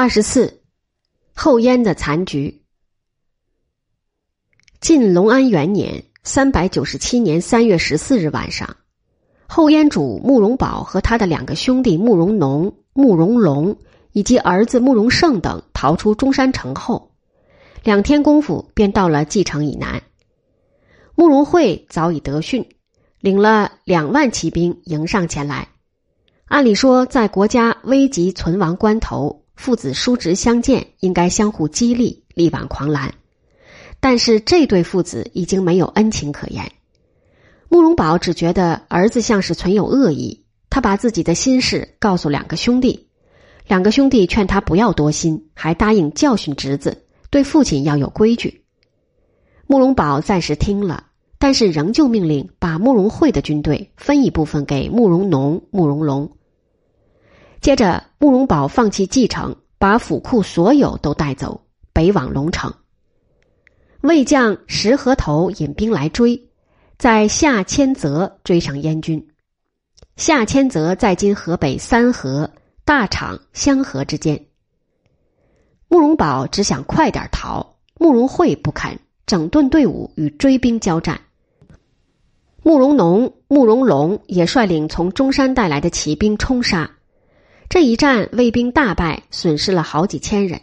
二十四，后燕的残局。晋隆安元年（三百九十七年三月十四日晚上），后燕主慕容宝和他的两个兄弟慕容农、慕容龙以及儿子慕容盛等逃出中山城后，两天功夫便到了蓟城以南。慕容慧早已得讯，领了两万骑兵迎上前来。按理说，在国家危急存亡关头。父子叔侄相见，应该相互激励，力挽狂澜。但是这对父子已经没有恩情可言。慕容宝只觉得儿子像是存有恶意，他把自己的心事告诉两个兄弟，两个兄弟劝他不要多心，还答应教训侄子，对父亲要有规矩。慕容宝暂时听了，但是仍旧命令把慕容慧的军队分一部分给慕容农、慕容龙。接着，慕容宝放弃继承，把府库所有都带走，北往龙城。魏将石河头引兵来追，在下千泽追上燕军。下千泽在今河北三河、大厂、香河之间。慕容宝只想快点逃，慕容慧不肯，整顿队伍与追兵交战。慕容农、慕容龙也率领从中山带来的骑兵冲杀。这一战，魏兵大败，损失了好几千人。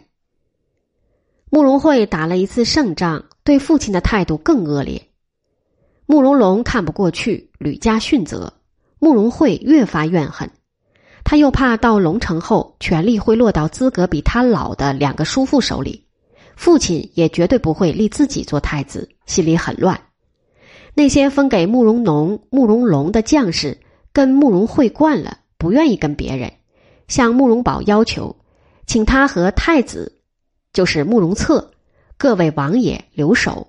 慕容慧打了一次胜仗，对父亲的态度更恶劣。慕容龙看不过去，屡加训责。慕容慧越发怨恨，他又怕到龙城后，权力会落到资格比他老的两个叔父手里，父亲也绝对不会立自己做太子，心里很乱。那些分给慕容农、慕容龙的将士，跟慕容慧惯了，不愿意跟别人。向慕容宝要求，请他和太子，就是慕容策，各位王爷留守，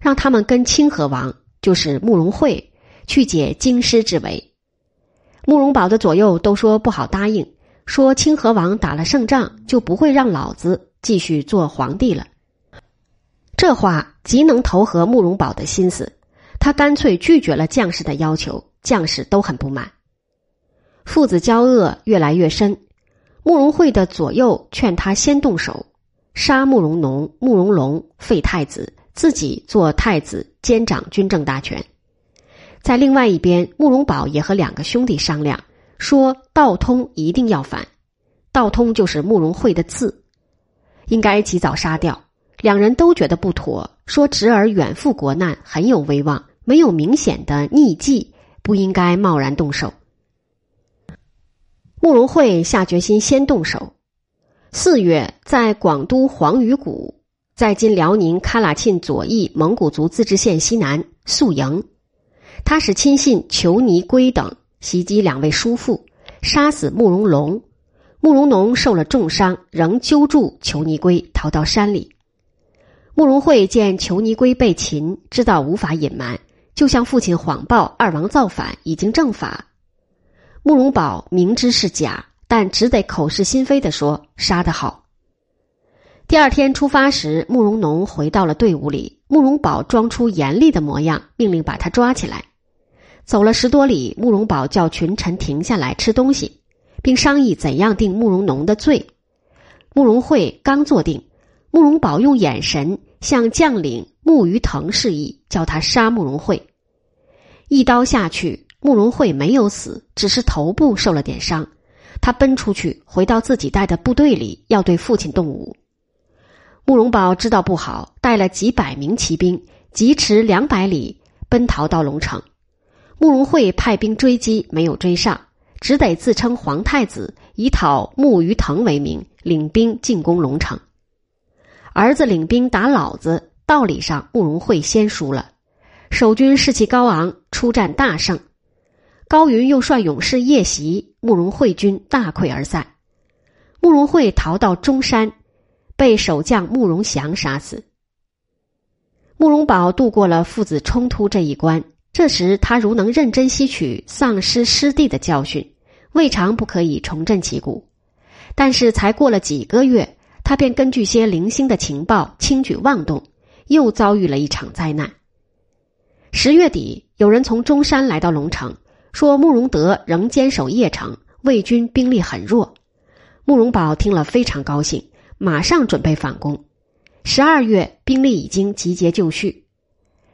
让他们跟清河王，就是慕容慧，去解京师之围。慕容宝的左右都说不好答应，说清河王打了胜仗，就不会让老子继续做皇帝了。这话极能投合慕容宝的心思，他干脆拒绝了将士的要求，将士都很不满。父子交恶越来越深，慕容慧的左右劝他先动手，杀慕容农、慕容龙，废太子，自己做太子，兼掌军政大权。在另外一边，慕容宝也和两个兄弟商量，说道通一定要反，道通就是慕容慧的字，应该及早杀掉。两人都觉得不妥，说侄儿远赴国难，很有威望，没有明显的逆迹，不应该贸然动手。慕容慧下决心先动手。四月，在广都黄鱼谷，在今辽宁喀喇沁左翼蒙古族自治县西南宿营。他使亲信裘尼圭等袭击两位叔父，杀死慕容龙。慕容农受了重伤，仍揪住裘尼圭逃到山里。慕容慧见裘尼圭被擒，知道无法隐瞒，就向父亲谎报二王造反，已经正法。慕容宝明知是假，但只得口是心非的说杀得好。第二天出发时，慕容农回到了队伍里，慕容宝装出严厉的模样，命令把他抓起来。走了十多里，慕容宝叫群臣停下来吃东西，并商议怎样定慕容农的罪。慕容慧刚坐定，慕容宝用眼神向将领慕于腾示意，叫他杀慕容慧。一刀下去。慕容慧没有死，只是头部受了点伤。他奔出去，回到自己带的部队里，要对父亲动武。慕容宝知道不好，带了几百名骑兵，疾驰两百里，奔逃到龙城。慕容慧派兵追击，没有追上，只得自称皇太子，以讨慕于腾为名，领兵进攻龙城。儿子领兵打老子，道理上慕容慧先输了，守军士气高昂，出战大胜。高云又率勇士夜袭，慕容慧军大溃而散。慕容慧逃到中山，被守将慕容祥杀死。慕容宝度过了父子冲突这一关，这时他如能认真吸取丧失师弟的教训，未尝不可以重振旗鼓。但是才过了几个月，他便根据些零星的情报轻举妄动，又遭遇了一场灾难。十月底，有人从中山来到龙城。说慕容德仍坚守邺城，魏军兵力很弱。慕容宝听了非常高兴，马上准备反攻。十二月，兵力已经集结就绪。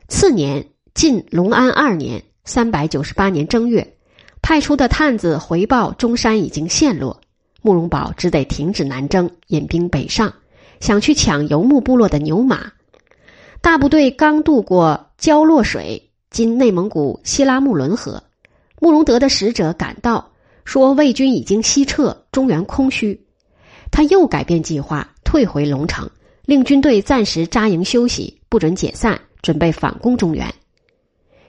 次年，晋隆安二年（三百九十八年正月），派出的探子回报中山已经陷落，慕容宝只得停止南征，引兵北上，想去抢游牧部落的牛马。大部队刚渡过交洛水（今内蒙古西拉木伦河），慕容德的使者赶到。说魏军已经西撤，中原空虚，他又改变计划，退回龙城，令军队暂时扎营休息，不准解散，准备反攻中原。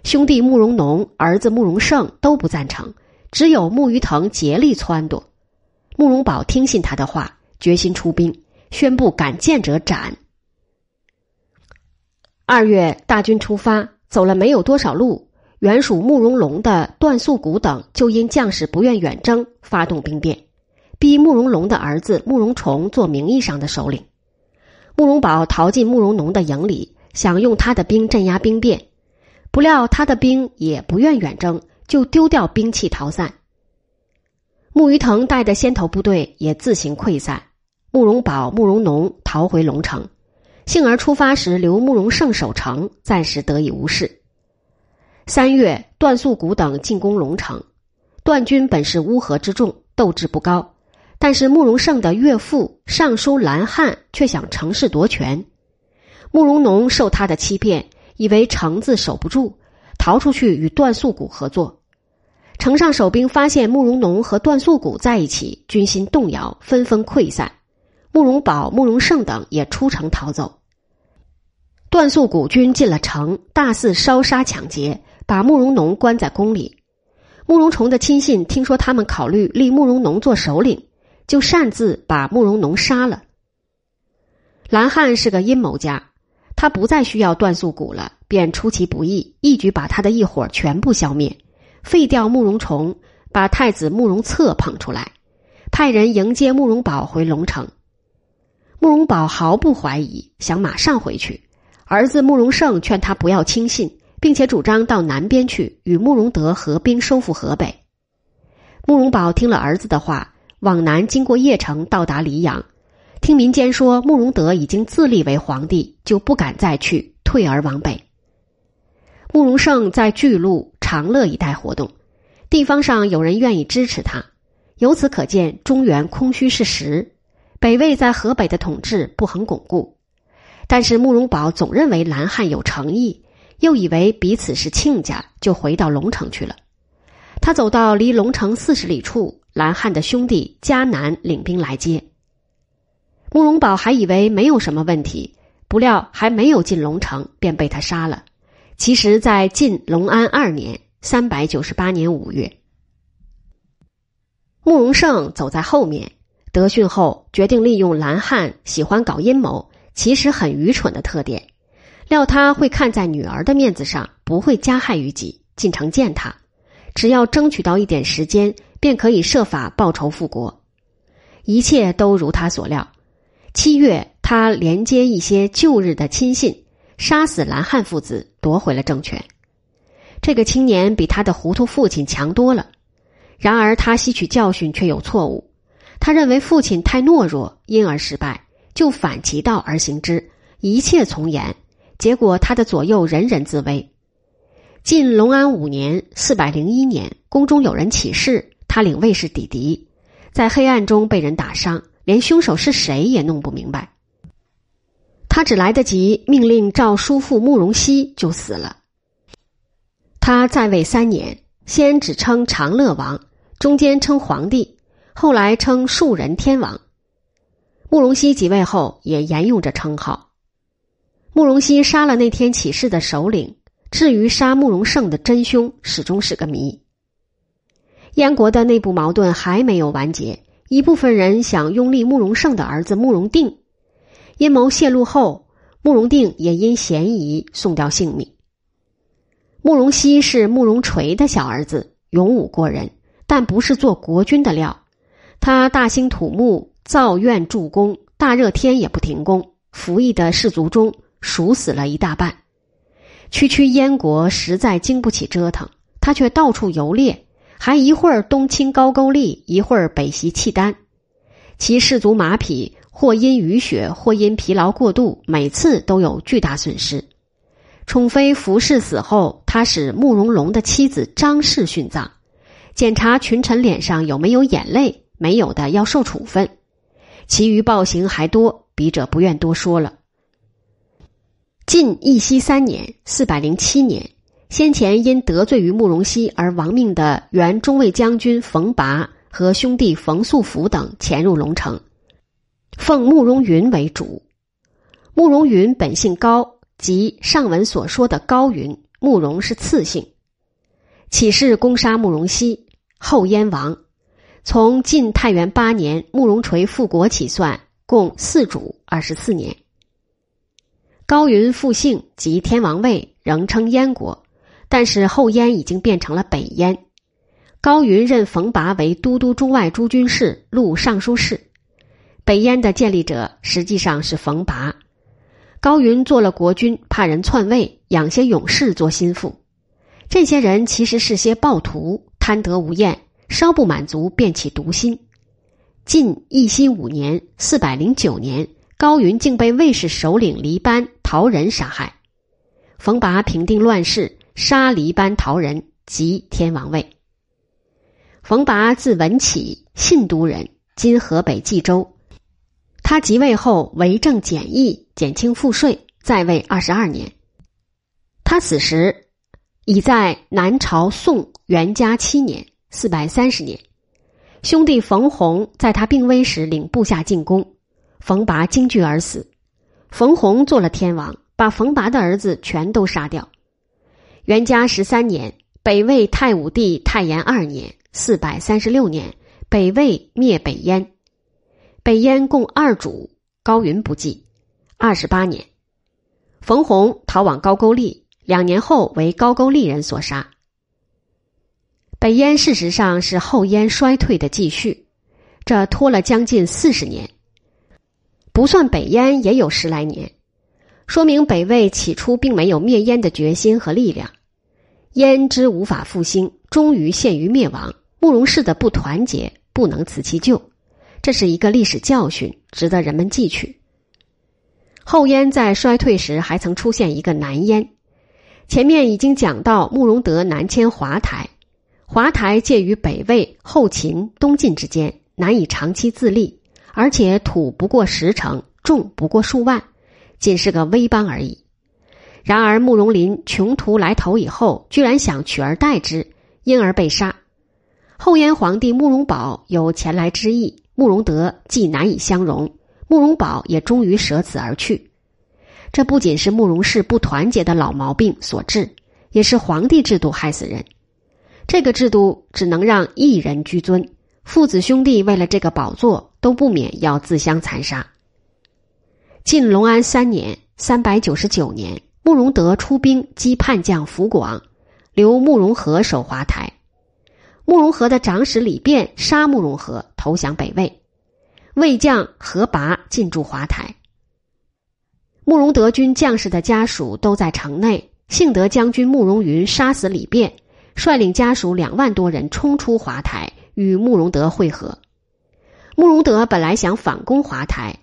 兄弟慕容农、儿子慕容盛都不赞成，只有慕余腾竭力撺掇。慕容宝听信他的话，决心出兵，宣布敢谏者斩。二月，大军出发，走了没有多少路。原属慕容龙的段素谷等就因将士不愿远征，发动兵变，逼慕容龙的儿子慕容崇做名义上的首领。慕容宝逃进慕容农的营里，想用他的兵镇压兵变，不料他的兵也不愿远征，就丢掉兵器逃散。慕余腾带的先头部队也自行溃散，慕容宝、慕容农逃回龙城，幸而出发时留慕容盛守城，暂时得以无事。三月，段素谷等进攻龙城。段军本是乌合之众，斗志不高，但是慕容盛的岳父尚书蓝汉却想乘势夺权。慕容农受他的欺骗，以为城子守不住，逃出去与段素谷合作。城上守兵发现慕容农和段素谷在一起，军心动摇，纷纷溃散。慕容宝、慕容盛等也出城逃走。段素谷军进了城，大肆烧杀抢劫。把慕容农关在宫里，慕容崇的亲信听说他们考虑立慕容农做首领，就擅自把慕容农杀了。蓝汉是个阴谋家，他不再需要段素谷了，便出其不意，一举把他的一伙全部消灭，废掉慕容崇，把太子慕容策捧出来，派人迎接慕容宝回龙城。慕容宝毫不怀疑，想马上回去，儿子慕容盛劝他不要轻信。并且主张到南边去与慕容德合兵收复河北。慕容宝听了儿子的话，往南经过邺城，到达黎阳。听民间说慕容德已经自立为皇帝，就不敢再去，退而往北。慕容盛在巨鹿、长乐一带活动，地方上有人愿意支持他，由此可见中原空虚是实，北魏在河北的统治不很巩固。但是慕容宝总认为南汉有诚意。又以为彼此是亲家，就回到龙城去了。他走到离龙城四十里处，蓝汉的兄弟迦南领兵来接。慕容宝还以为没有什么问题，不料还没有进龙城，便被他杀了。其实，在晋隆安二年（三百九十八年五月），慕容盛走在后面，得讯后决定利用蓝汉喜欢搞阴谋，其实很愚蠢的特点。料他会看在女儿的面子上，不会加害于己，进城见他。只要争取到一点时间，便可以设法报仇复国。一切都如他所料。七月，他连接一些旧日的亲信，杀死蓝汉父子，夺回了政权。这个青年比他的糊涂父亲强多了。然而他吸取教训却有错误。他认为父亲太懦弱，因而失败，就反其道而行之，一切从严。结果，他的左右人人自危。晋隆安五年（四百零一年），宫中有人起事，他领卫士抵敌，在黑暗中被人打伤，连凶手是谁也弄不明白。他只来得及命令赵叔父慕容熙就死了。他在位三年，先只称长乐王，中间称皇帝，后来称庶人天王。慕容熙即位后，也沿用着称号。慕容熙杀了那天起事的首领，至于杀慕容盛的真凶，始终是个谜。燕国的内部矛盾还没有完结，一部分人想拥立慕容盛的儿子慕容定，阴谋泄露后，慕容定也因嫌疑送掉性命。慕容熙是慕容垂的小儿子，勇武过人，但不是做国君的料。他大兴土木，造院筑宫，大热天也不停工，服役的士卒中。数死了一大半，区区燕国实在经不起折腾，他却到处游猎，还一会儿东侵高句丽，一会儿北袭契丹。其士卒马匹或因雨雪，或因疲劳过度，每次都有巨大损失。宠妃服氏死后，他使慕容龙的妻子张氏殉葬，检查群臣脸上有没有眼泪，没有的要受处分。其余暴行还多，笔者不愿多说了。晋义熙三年（四百零七年），先前因得罪于慕容熙而亡命的原中卫将军冯拔和兄弟冯素甫等潜入龙城，奉慕容云为主。慕容云本姓高。即上文所说的高云，慕容是次姓，起事攻杀慕容熙，后燕王。从晋太元八年慕容垂复国起算，共四主二十四年。高云复姓，即天王位，仍称燕国，但是后燕已经变成了北燕。高云任冯拔为都督中外诸军事、录尚书事。北燕的建立者实际上是冯拔。高云做了国君，怕人篡位，养些勇士做心腹。这些人其实是些暴徒，贪得无厌，稍不满足便起毒心。晋义熙五年（四百零九年），高云竟被卫士首领黎班陶仁杀害。冯拔平定乱世，杀黎班陶仁，即天王位。冯拔字文启，信都人，今河北冀州。他即位后为政简易，减轻赋税，在位二十二年。他死时已在南朝宋元嘉七年（四百三十年）。兄弟冯弘在他病危时领部下进攻，冯拔惊惧而死。冯弘做了天王，把冯拔的儿子全都杀掉。元嘉十三年，北魏太武帝太延二年（四百三十六年），北魏灭北燕。北燕共二主，高云不计。二十八年，冯弘逃往高句丽，两年后为高句丽人所杀。北燕事实上是后燕衰退的继续，这拖了将近四十年，不算北燕也有十来年，说明北魏起初并没有灭燕的决心和力量。燕之无法复兴，终于陷于灭亡。慕容氏的不团结，不能辞其咎。这是一个历史教训，值得人们记取。后燕在衰退时，还曾出现一个南燕。前面已经讲到，慕容德南迁华台，华台介于北魏、后秦、东晋之间，难以长期自立，而且土不过十城，众不过数万，仅是个微邦而已。然而慕容林穷途来投以后，居然想取而代之，因而被杀。后燕皇帝慕容宝有前来之意。慕容德既难以相容，慕容宝也终于舍此而去。这不仅是慕容氏不团结的老毛病所致，也是皇帝制度害死人。这个制度只能让一人居尊，父子兄弟为了这个宝座，都不免要自相残杀。晋隆安三年（三百九十九年），慕容德出兵击叛将福广，留慕容和守华台。慕容和的长史李变杀慕容和，投降北魏。魏将何拔进驻华台。慕容德军将士的家属都在城内。幸得将军慕容云杀死李变，率领家属两万多人冲出华台，与慕容德会合。慕容德本来想反攻华台，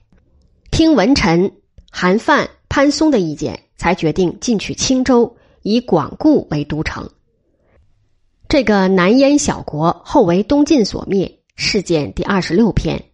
听文臣韩范、潘松的意见，才决定进取青州，以广固为都城。这个南燕小国后为东晋所灭。事件第二十六篇。